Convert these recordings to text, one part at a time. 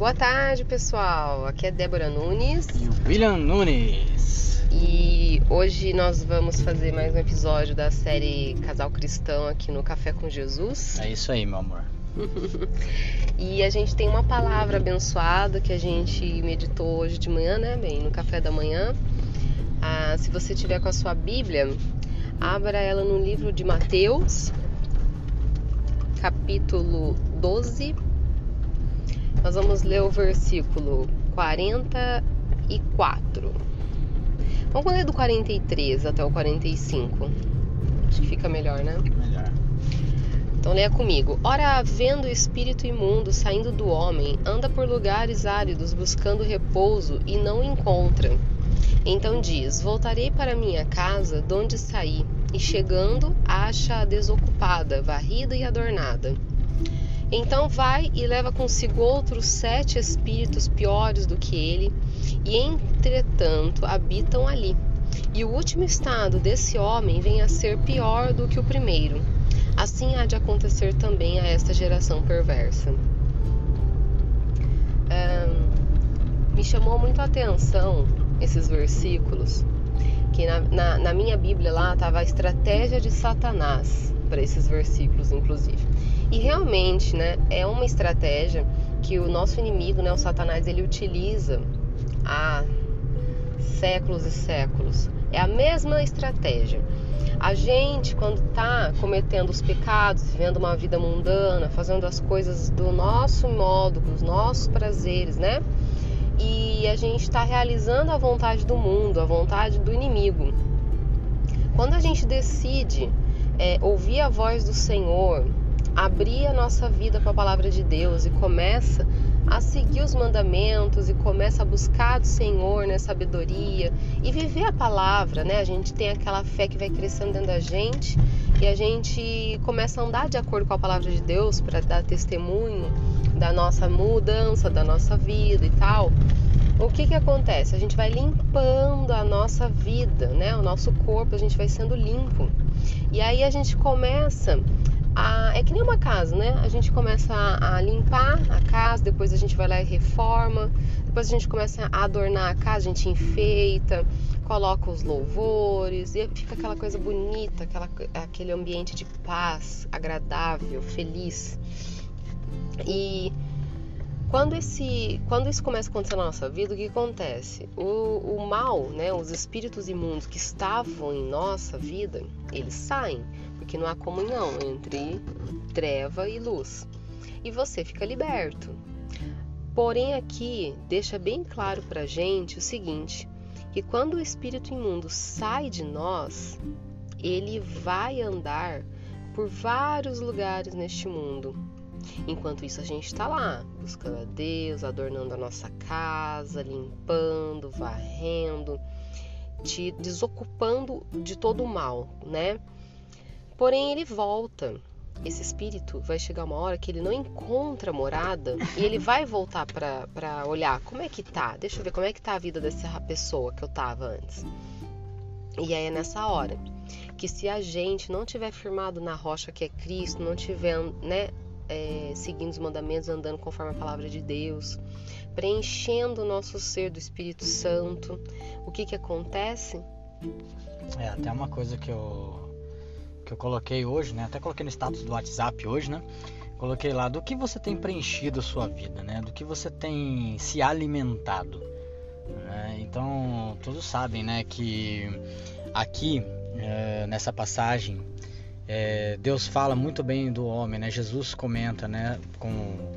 Boa tarde, pessoal. Aqui é Débora Nunes. E o William Nunes. E hoje nós vamos fazer mais um episódio da série Casal Cristão aqui no Café com Jesus. É isso aí, meu amor. e a gente tem uma palavra abençoada que a gente meditou hoje de manhã, né, bem, no café da manhã. Ah, se você tiver com a sua Bíblia, abra ela no livro de Mateus, capítulo 12. Nós vamos ler o versículo 44. Vamos ler do 43 até o 45. Acho que fica melhor, né? Melhor. Então leia comigo. Ora, vendo o espírito imundo saindo do homem, anda por lugares áridos buscando repouso e não encontra. Então diz: Voltarei para minha casa, de onde saí, e chegando, acha-a desocupada, varrida e adornada. Então vai e leva consigo outros sete espíritos piores do que ele, e entretanto habitam ali. E o último estado desse homem vem a ser pior do que o primeiro. Assim há de acontecer também a esta geração perversa. me chamou muito a atenção esses versículos, que na, na, na minha Bíblia lá estava a estratégia de Satanás para esses versículos, inclusive. E realmente, né, é uma estratégia que o nosso inimigo, né, o Satanás, ele utiliza há séculos e séculos. É a mesma estratégia. A gente, quando está cometendo os pecados, vivendo uma vida mundana, fazendo as coisas do nosso modo, com os nossos prazeres, né? E a gente está realizando a vontade do mundo, a vontade do inimigo. Quando a gente decide é, ouvir a voz do Senhor, abrir a nossa vida com a palavra de Deus e começa a seguir os mandamentos e começa a buscar do Senhor, né, sabedoria e viver a palavra, né? A gente tem aquela fé que vai crescendo dentro da gente e a gente começa a andar de acordo com a palavra de Deus para dar testemunho da nossa mudança, da nossa vida e tal. O que que acontece? A gente vai limpando a nossa vida, né? O nosso corpo, a gente vai sendo limpo. E aí a gente começa a, é que nem uma casa, né? A gente começa a, a, limpar a casa, depois a gente vai lá e reforma, depois a gente começa a adornar a casa, a gente enfeita, coloca os louvores e fica aquela coisa bonita, aquela, aquele ambiente de paz, agradável, feliz. E quando, esse, quando isso começa a acontecer na nossa vida, o que acontece? O, o mal, né, os espíritos imundos que estavam em nossa vida, eles saem porque não há comunhão entre treva e luz. E você fica liberto. Porém, aqui deixa bem claro para gente o seguinte: que quando o espírito imundo sai de nós, ele vai andar por vários lugares neste mundo. Enquanto isso, a gente está lá, buscando a Deus, adornando a nossa casa, limpando, varrendo, te desocupando de todo o mal, né? Porém, ele volta. Esse espírito vai chegar uma hora que ele não encontra morada e ele vai voltar para olhar como é que tá. Deixa eu ver como é que tá a vida dessa pessoa que eu tava antes. E aí é nessa hora que se a gente não tiver firmado na rocha que é Cristo, não tiver, né, é, seguindo os mandamentos, andando conforme a palavra de Deus, preenchendo o nosso ser do Espírito Santo, o que que acontece? É até uma coisa que eu que eu coloquei hoje, né? Até coloquei no status do WhatsApp hoje, né? Coloquei lá do que você tem preenchido a sua vida, né? Do que você tem se alimentado. Né? Então todos sabem, né? Que aqui é, nessa passagem é, Deus fala muito bem do homem, né? Jesus comenta, né? Com,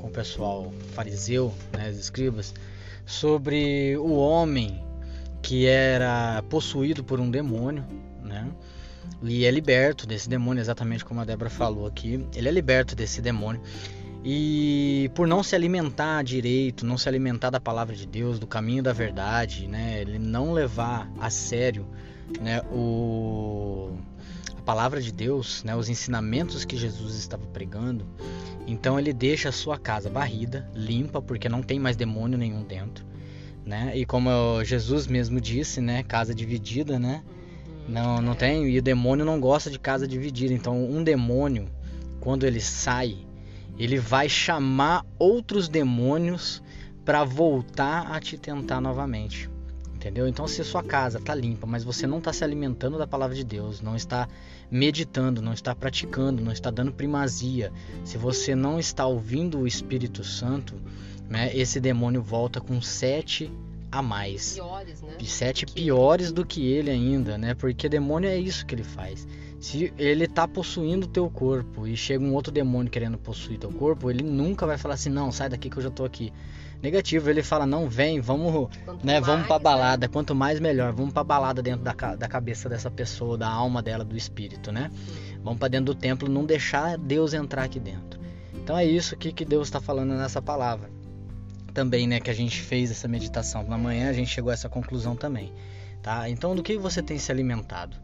com o pessoal fariseu, né? Os escribas, sobre o homem que era possuído por um demônio, né? E é liberto desse demônio, exatamente como a Débora falou aqui. Ele é liberto desse demônio. E por não se alimentar direito, não se alimentar da palavra de Deus, do caminho da verdade, né? Ele não levar a sério, né, o a palavra de Deus, né, os ensinamentos que Jesus estava pregando. Então ele deixa a sua casa varrida, limpa, porque não tem mais demônio nenhum dentro, né? E como Jesus mesmo disse, né, casa dividida, né? Não, não tem. E o demônio não gosta de casa dividida. Então, um demônio, quando ele sai, ele vai chamar outros demônios para voltar a te tentar novamente. Entendeu? Então, se sua casa está limpa, mas você não está se alimentando da palavra de Deus, não está meditando, não está praticando, não está dando primazia, se você não está ouvindo o Espírito Santo, né, esse demônio volta com sete a mais. Piores, né? Sete piores do que ele ainda, né? Porque demônio é isso que ele faz. Se ele está possuindo teu corpo e chega um outro demônio querendo possuir teu corpo, ele nunca vai falar assim, não, sai daqui que eu já tô aqui negativo. Ele fala, não, vem, vamos, né, mais, vamos pra né? balada. Né? Quanto mais, melhor. Vamos pra balada dentro da, da cabeça dessa pessoa, da alma dela, do espírito, né? Vamos para dentro do templo, não deixar Deus entrar aqui dentro. Então é isso que, que Deus está falando nessa palavra. Também, né, que a gente fez essa meditação. Na manhã a gente chegou a essa conclusão também. Tá? Então, do que você tem se alimentado?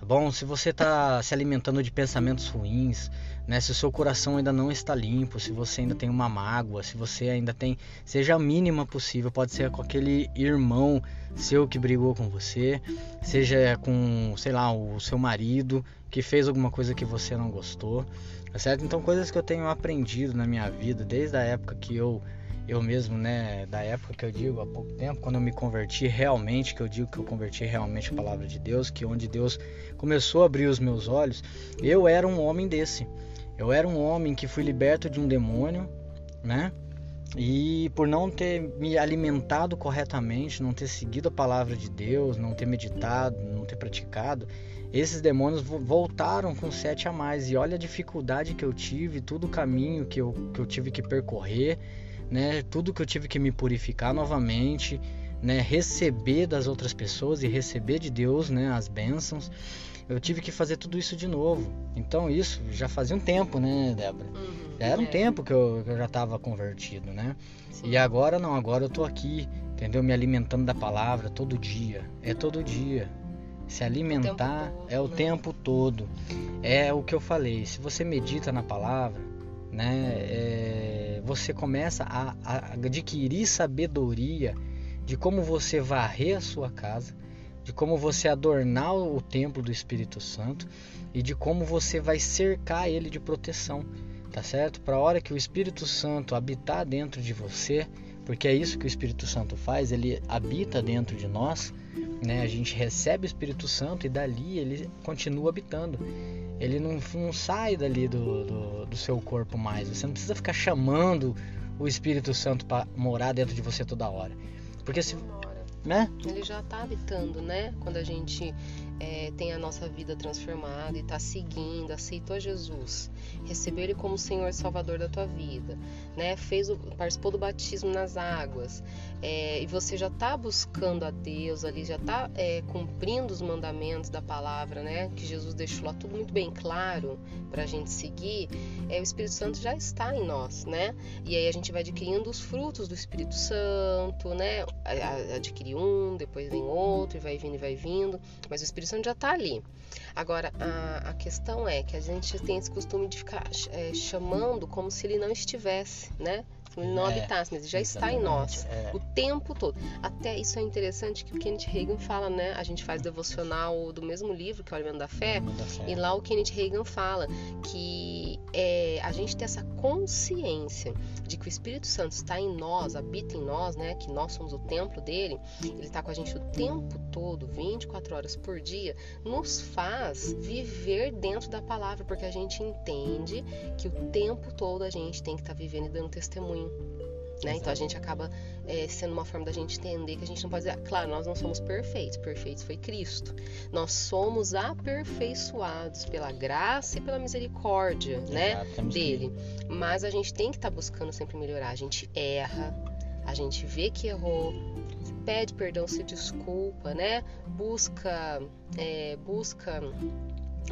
Tá bom? Se você está se alimentando de pensamentos ruins, né? Se o seu coração ainda não está limpo, se você ainda tem uma mágoa, se você ainda tem, seja a mínima possível, pode ser com aquele irmão seu que brigou com você, seja com, sei lá, o seu marido que fez alguma coisa que você não gostou, tá certo? Então, coisas que eu tenho aprendido na minha vida desde a época que eu eu mesmo, né, da época que eu digo há pouco tempo, quando eu me converti realmente, que eu digo que eu converti realmente a palavra de Deus, que onde Deus começou a abrir os meus olhos, eu era um homem desse. Eu era um homem que fui liberto de um demônio, né? E por não ter me alimentado corretamente, não ter seguido a palavra de Deus, não ter meditado, não ter praticado, esses demônios voltaram com sete a mais. E olha a dificuldade que eu tive, todo o caminho que eu, que eu tive que percorrer né? Tudo que eu tive que me purificar novamente, né? Receber das outras pessoas e receber de Deus, né? As bênçãos. Eu tive que fazer tudo isso de novo. Então isso já fazia um tempo, né, Débora? Uhum, já era um é. tempo que eu, que eu já estava convertido, né? Sim. E agora não, agora eu tô aqui, entendeu? Me alimentando da palavra todo dia. É todo dia. Se alimentar o todo, é o né? tempo todo. É o que eu falei. Se você medita na palavra, né? É, você começa a, a adquirir sabedoria de como você varrer a sua casa, de como você adornar o templo do Espírito Santo e de como você vai cercar ele de proteção, tá certo? Para a hora que o Espírito Santo habitar dentro de você, porque é isso que o Espírito Santo faz, ele habita dentro de nós, né? A gente recebe o Espírito Santo e dali ele continua habitando ele não, não sai dali do, do, do, seu corpo mais. Você não precisa ficar chamando o Espírito Santo para morar dentro de você toda hora. Porque se. Né? Ele já está habitando, né? Quando a gente é, tem a nossa vida transformada e está seguindo, aceitou Jesus, recebeu Ele como Senhor Salvador da tua vida, né? Fez o, participou do batismo nas águas é, e você já está buscando a Deus ali, já está é, cumprindo os mandamentos da palavra, né? Que Jesus deixou lá tudo muito bem claro para a gente seguir. É, o Espírito Santo já está em nós, né? E aí a gente vai adquirindo os frutos do Espírito Santo, né? Adquire um, depois vem outro e vai vindo e vai vindo, mas o Espírito Santo já está ali. Agora, a, a, questão é que a gente tem esse costume de ficar é, chamando como se ele não estivesse, né? Ele não é, habitasse, mas ele já está em nós é. o tempo todo. Até isso é interessante que o Kenneth Reagan fala, né? A gente faz devocional do mesmo livro, que é o Alimento da Fé, da Fé. e lá o Kenneth Reagan fala que é, a gente tem essa consciência de que o Espírito Santo está em nós, habita em nós, né? Que nós somos o templo dele, ele está com a gente o tempo todo, 24 horas por dia, nos faz viver dentro da palavra, porque a gente entende que o tempo todo a gente tem que estar tá vivendo e dando testemunho. Né? Então a gente acaba é, sendo uma forma da gente entender que a gente não pode dizer, claro, nós não somos perfeitos, perfeitos foi Cristo. Nós somos aperfeiçoados pela graça e pela misericórdia, né, dele. Mas a gente tem que estar tá buscando sempre melhorar. A gente erra, a gente vê que errou, pede perdão, se desculpa, né? Busca, é, busca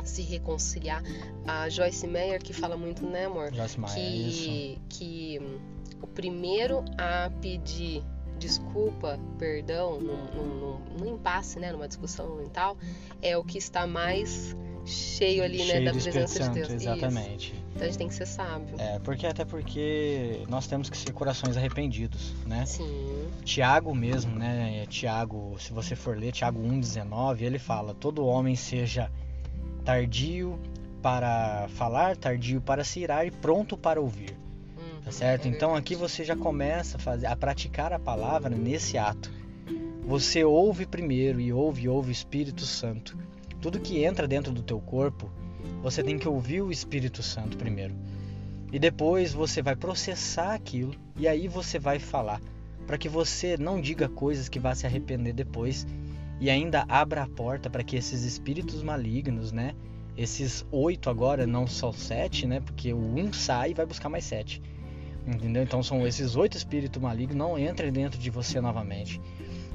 se reconciliar. A Joyce Meyer que fala muito, né, amor? Joyce Meyer, que, isso. que o primeiro a pedir desculpa, perdão, num, num, num, impasse, né, numa discussão e tal, é o que está mais cheio ali, cheio né, da presença de Deus. Exatamente. Isso. Então a gente tem que ser sábio. É, porque até porque nós temos que ser corações arrependidos, né? Sim. Tiago mesmo, né? É, Tiago, se você for ler Tiago 1:19, ele fala: "Todo homem seja tardio para falar, tardio para se irar e pronto para ouvir". Tá certo? Então aqui você já começa a, fazer, a praticar a palavra nesse ato. Você ouve primeiro e ouve ouve o Espírito Santo. Tudo que entra dentro do teu corpo, você tem que ouvir o Espírito Santo primeiro. E depois você vai processar aquilo e aí você vai falar, para que você não diga coisas que vá se arrepender depois e ainda abra a porta para que esses espíritos malignos, né? Esses oito agora, não só sete, né? Porque o um sai e vai buscar mais sete. Entendeu? Então são esses oito espíritos malignos não entrem dentro de você novamente.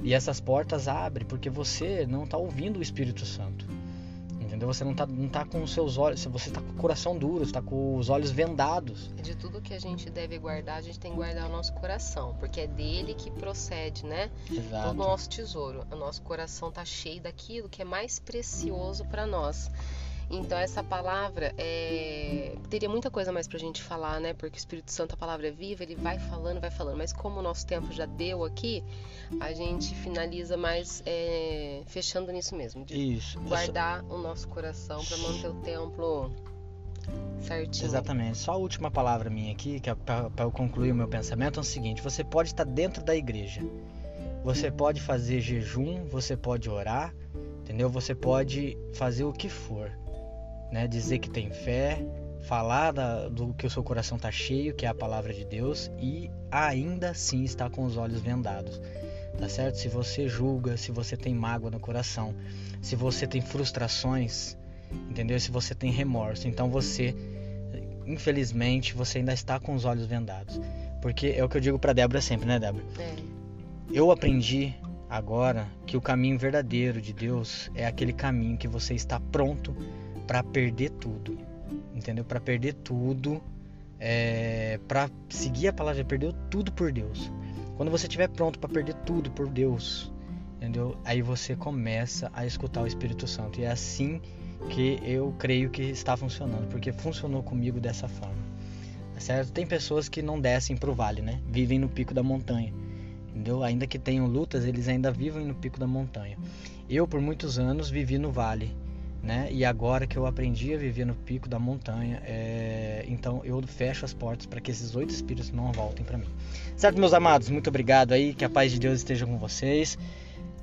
E essas portas abrem porque você não está ouvindo o Espírito Santo. Entendeu? Você não está não tá com os seus olhos, você está com o coração duro, está com os olhos vendados. De tudo que a gente deve guardar, a gente tem que guardar o nosso coração, porque é dele que procede, né? Exato. Todo o nosso tesouro. O nosso coração está cheio daquilo que é mais precioso para nós. Então essa palavra é... teria muita coisa mais pra gente falar, né? Porque o Espírito Santo, a palavra é viva, ele vai falando, vai falando. Mas como o nosso tempo já deu aqui, a gente finaliza mais é... fechando nisso mesmo. De Isso. Guardar o nosso coração para manter o templo certinho. Exatamente. Só a última palavra minha aqui, que é para eu concluir o meu pensamento, é o seguinte: você pode estar dentro da igreja. Você pode fazer jejum, você pode orar, entendeu? Você pode fazer o que for né? Dizer que tem fé, falar da, do que o seu coração está cheio, que é a palavra de Deus, e ainda assim estar com os olhos vendados. Tá certo? Se você julga, se você tem mágoa no coração, se você tem frustrações, entendeu? Se você tem remorso, então você, infelizmente, você ainda está com os olhos vendados. Porque é o que eu digo para Débora sempre, né, Débora? É. Eu aprendi agora que o caminho verdadeiro de Deus é aquele caminho que você está pronto para perder tudo, entendeu? Para perder tudo, é, para seguir a palavra, perder tudo por Deus. Quando você estiver pronto para perder tudo por Deus, entendeu? Aí você começa a escutar o Espírito Santo e é assim que eu creio que está funcionando, porque funcionou comigo dessa forma. Tá certo? Tem pessoas que não descem para o vale, né? Vivem no pico da montanha. Entendeu? Ainda que tenham lutas, eles ainda vivem no pico da montanha. Eu, por muitos anos, vivi no vale né? E agora que eu aprendi a viver no pico da montanha, é... então eu fecho as portas para que esses oito espíritos não voltem para mim. Certo, meus amados? Muito obrigado aí, que a paz de Deus esteja com vocês.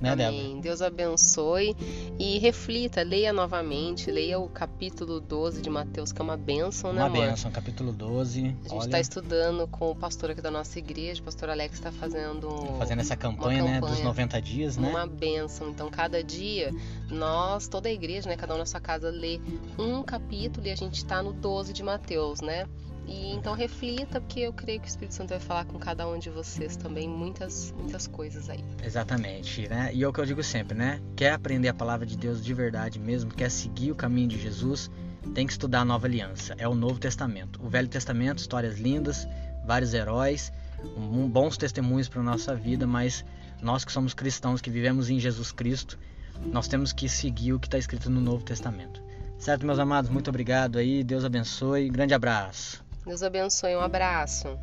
Né, Amém. Débora? Deus abençoe e reflita, leia novamente, leia o capítulo 12 de Mateus, que é uma bênção, né, Uma amor? bênção, capítulo 12. A gente está Olha, estudando com o pastor aqui da nossa igreja, o pastor Alex está fazendo, fazendo essa campanha, né, dos campanha. 90 dias, né? uma bênção. Então, cada dia, nós, toda a igreja, né, cada um na sua casa, lê um capítulo e a gente está no 12 de Mateus, né? E então reflita, porque eu creio que o Espírito Santo vai falar com cada um de vocês também muitas, muitas coisas aí. Exatamente, né? E é o que eu digo sempre, né? Quer aprender a palavra de Deus de verdade mesmo, quer seguir o caminho de Jesus, tem que estudar a Nova Aliança, é o Novo Testamento. O Velho Testamento, histórias lindas, vários heróis, um, bons testemunhos para nossa vida, mas nós que somos cristãos, que vivemos em Jesus Cristo, nós temos que seguir o que está escrito no Novo Testamento. Certo, meus amados? Muito obrigado aí, Deus abençoe, grande abraço. Deus abençoe, um abraço.